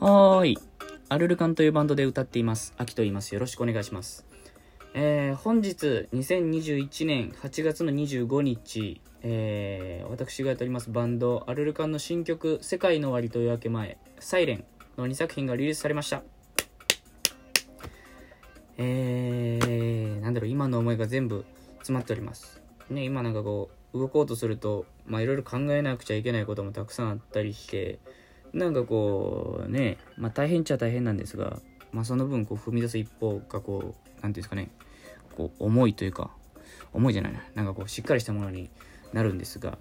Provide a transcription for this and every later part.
はーい。アルルカンというバンドで歌っています。アキと言います。よろしくお願いします。えー、本日、2021年8月の25日、えー、私がやっておりますバンド、アルルカンの新曲、世界の終わりというわけ前、サイレンの2作品がリリースされました。えー、なんだろう、今の思いが全部詰まっております。ね、今なんかこう、動こうとすると、まあいろいろ考えなくちゃいけないこともたくさんあったりして、なんかこうね、まあ大変っちゃ大変なんですが、まあその分こう踏み出す一歩がこう、なんていうんですかね、こう重いというか、重いじゃないな、なんかこうしっかりしたものになるんですが、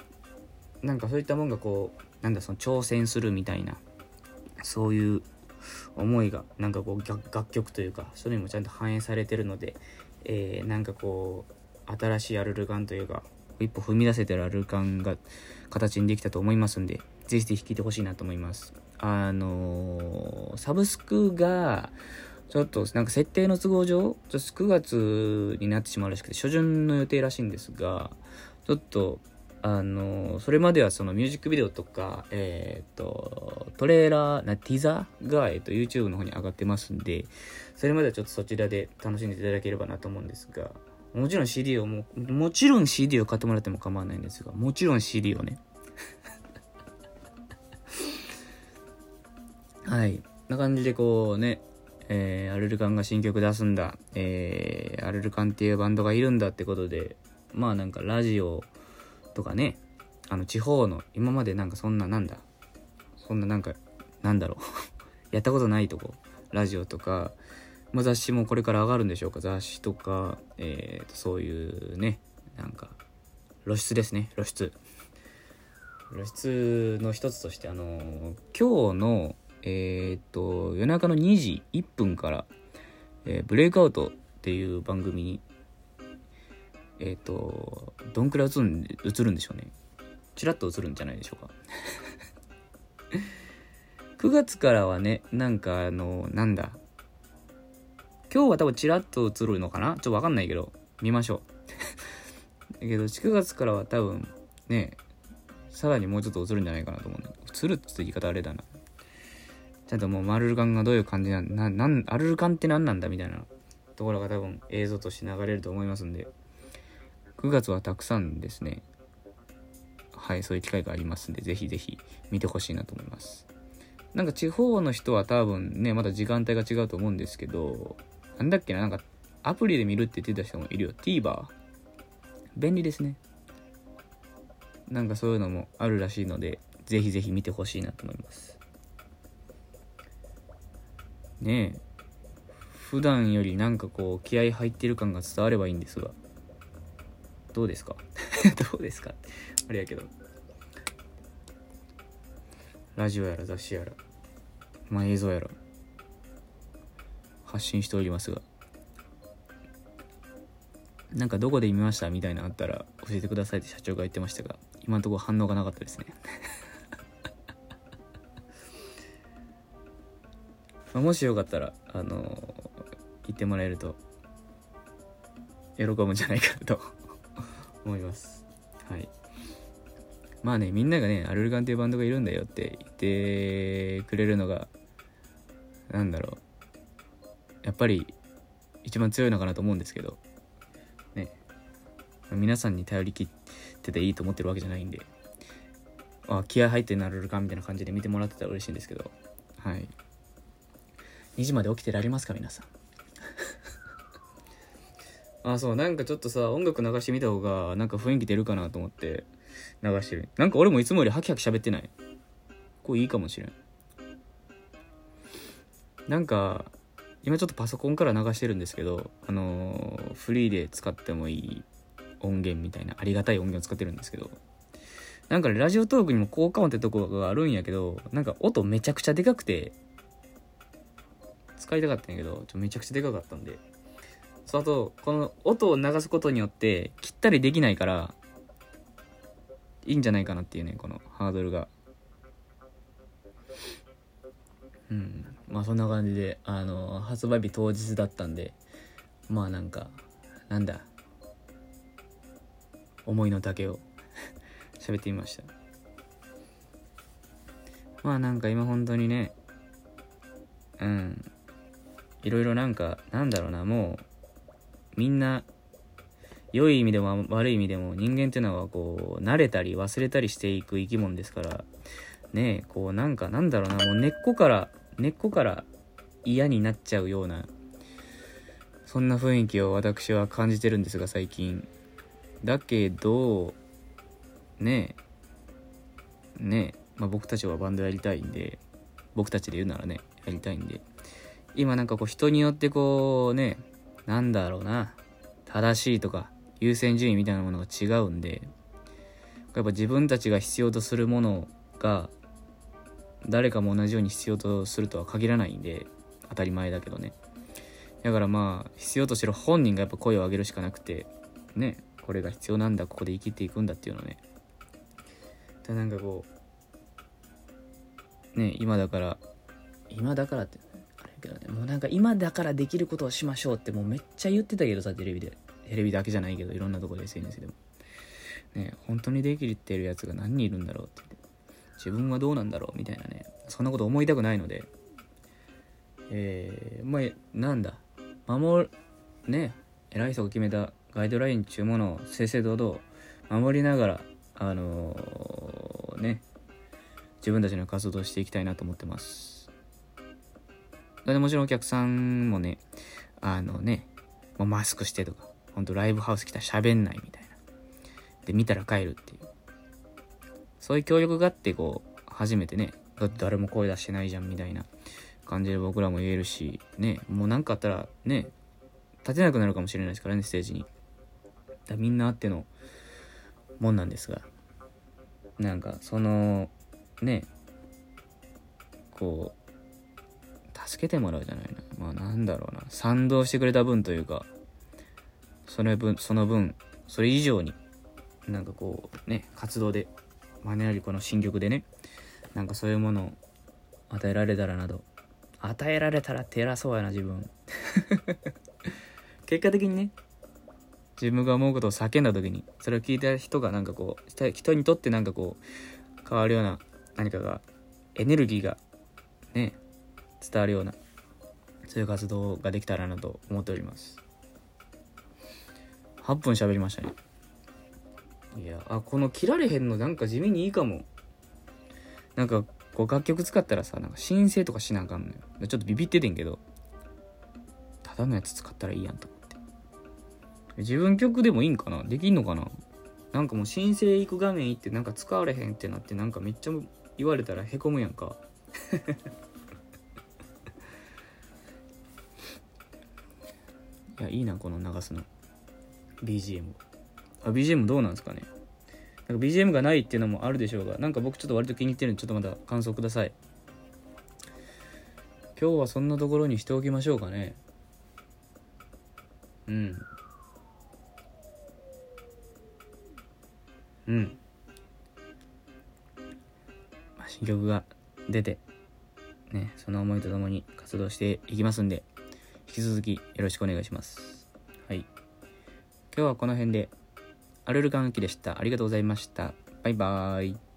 なんかそういったもんがこう、なんだその挑戦するみたいな、そういう思いがなんかこう楽曲というかそういうのにもちゃんと反映されてるので、えーなんかこう新しいアルルカンというか一歩踏み出せてるアルルカンが形にできたと思いますんでぜひぜひ聴いてほしいなと思いますあのーサブスクがちょっとなんか設定の都合上ちょっと9月になってしまうらしくて初旬の予定らしいんですがちょっとあのそれまではそのミュージックビデオとか、えっ、と、トレーラー、な、ティザーが、えっ、と、YouTube の方に上がってますんで、それまではちょっとそちらで楽しんでいただければなと思うんですが、もちろん CD をも、もちろん CD を買ってもらっても構わないんですが、もちろん CD をね。はい。な感じでこうね、えー、アルルカンが新曲出すんだ、えー、アルルカンっていうバンドがいるんだってことで、まあなんかラジオとかね、あの地方の、今までなんかそんななんだ、そんななんか、なんだろう、やったことないとこ、ラジオとか、まあ、雑誌もこれから上がるんでしょうか、雑誌とか、えーと、そういうね、なんか、露出ですね、露出。露出の一つとして、あのー今日の、えー、と、夜中の2時1分から、えーブレイクアウトっていう番組に、えっ、と、どんくらい映るん映るんでしょうね。ちらっと映るんじゃないでしょうか。9月からはね、なんかあの、なんだ。今日は多分ちらっと映るのかな？ちょっとわかんないけど、見ましょう。だけど、9月からは多分、ね、さらにもうちょっと映るんじゃないかなと思うね。映るって言い方あれだな。ちゃんともう、マルルカンがどういう感じなんな、なん、アルルカンって何なんだみたいなところが多分映像として流れると思いますんで、9月はたくさんですね、はい、そういう機会がありますんで、ぜひぜひ見てほしいなと思います。なんか地方の人は多分ね、まだ時間帯が違うと思うんですけど、なんだっけな、なんかアプリで見るって言ってた人もいるよ。TVer。便利ですね。なんかそういうのもあるらしいので、ぜひぜひ見てほしいなと思います。ね。普段よりなんかこう気合入ってる感が伝わればいいんですが。どうですか？どうですか？あれやけど。ラジオやら雑誌やら、まあ映像やら、発信しておりますが。なんかどこで見ました？みたいなのあったら教えてくださいって社長が言ってましたが、今のところ反応がなかったですね。まあもしよかったら、あのー言ってもらえると、喜ぶんじゃないかと 思います。はい。まあね、みんながね、アルルガンっていうバンドがいるんだよって言ってくれるのが、なんだろう。やっぱり、一番強いのかなと思うんですけど、ね。皆さんに頼りきってていいと思ってるわけじゃないんで、あ、気合入ってな、アルルガンみたいな感じで見てもらってたら嬉しいんですけど、はい。2時まで起きてられますか、皆さん。あ、そう、なんかちょっとさ、音楽流してみた方が、なんか雰囲気出るかなと思って流してる。なんか俺もいつもよりハキハキ喋ってない。これいいかもしれん。なんか、今ちょっとパソコンから流してるんですけど、あのーフリーで使ってもいい音源みたいな、ありがたい音源を使ってるんですけど、なんか、ラジオトークにも効果音ってとこがあるんやけど、なんか音めちゃくちゃでかくて、いたかったんやけど、ちょめちゃくちゃでかかったんで、そうあとこの音を流すことによって切ったりできないからいいんじゃないかなっていうねこのハードルが。うん。まあそんな感じであの発売日当日だったんでまあなんかなんだ思いの丈を 喋ってみました。まあなんか今本当にねうん。いろいろなんかなんだろうなもうみんな良い意味でも悪い意味でも人間っていうのはこう慣れたり忘れたりしていく生き物ですからねえこうなんかなんだろうなもう根っこから根っこから嫌になっちゃうようなそんな雰囲気を私は感じてるんですが最近。だけどねえねえ、まあ、僕たちはバンドやりたいんで僕たちで言うならねやりたいんで。今なんかこう人によってこうねなんだろうな正しいとか優先順位みたいなものが違うんでやっぱ自分たちが必要とするものが誰かも同じように必要とするとは限らないんで当たり前だけどね。だからまあ必要としてる本人がやっぱ声を上げるしかなくてねこれが必要なんだここで生きていくんだっていうのね。だなんかこうね今だから今だからってもうなんか今だからできることをしましょうってもうめっちゃ言ってたけどさテレビで。テレビだけじゃないけどいろんなとこで SNS でも。ね本当にできてるやつが何人いるんだろうってって。自分はどうなんだろうみたいなね。そんなこと思いたくないので。えー、まあなんだ？守るね偉い人が決めたガイドラインっちゅうものを正々堂々守りながらあのー、ね自分たちの活動をしていきたいなと思ってます。でもちろんお客さんもねあのねもうマスクしてとかほんとライブハウス来たら喋んないみたいな。で見たら帰るっていう。そういう協力があってこう初めてねだって誰も声出してないじゃんみたいな感じで僕らも言えるしねもう何かあったらね立てなくなるかもしれないですからねステージに。だみんなあってのもんなんですがなんかそのねこう助けてもらうじゃないな。まあなんだろうな。賛同してくれた分というかその分その分それ以上になんかこうね活動でマネアリコの新曲でねなんかそういうものを与えられたらなと与えられたらって偉そうやな自分。結果的にね自分が思うことを叫んだ時にそれを聞いた人がなんかこう人にとってなんかこう変わるような何かがエネルギーがね伝わるようなそういう活動ができたらなと思っております。8分喋りましたね。いやあこの切られへんのなんか地味にいいかも。なんかこう楽曲使ったらさなんか申請とかしなあかんのよ。ちょっとビビっててんけどただのやつ使ったらいいやんと思って。自分曲でもいいんかな？できんのかな？なんかもう申請行く画面行ってなんか使われへんってなってなんかめっちゃ言われたらへこむやんか。いやいいなこの流すの。BGM あ BGM どうなんですかね。なんか BGM がないっていうのもあるでしょうがなんか僕ちょっと割と気に入ってるんでちょっとまた感想ください。今日はそんなところにしておきましょうかね。うん。うん。まあ新曲が出てねその思いとともに活動していきますんで。き続きよろしくお願いします。はい。今日はこの辺で。アルルカンキでした。ありがとうございました。バイバーイ。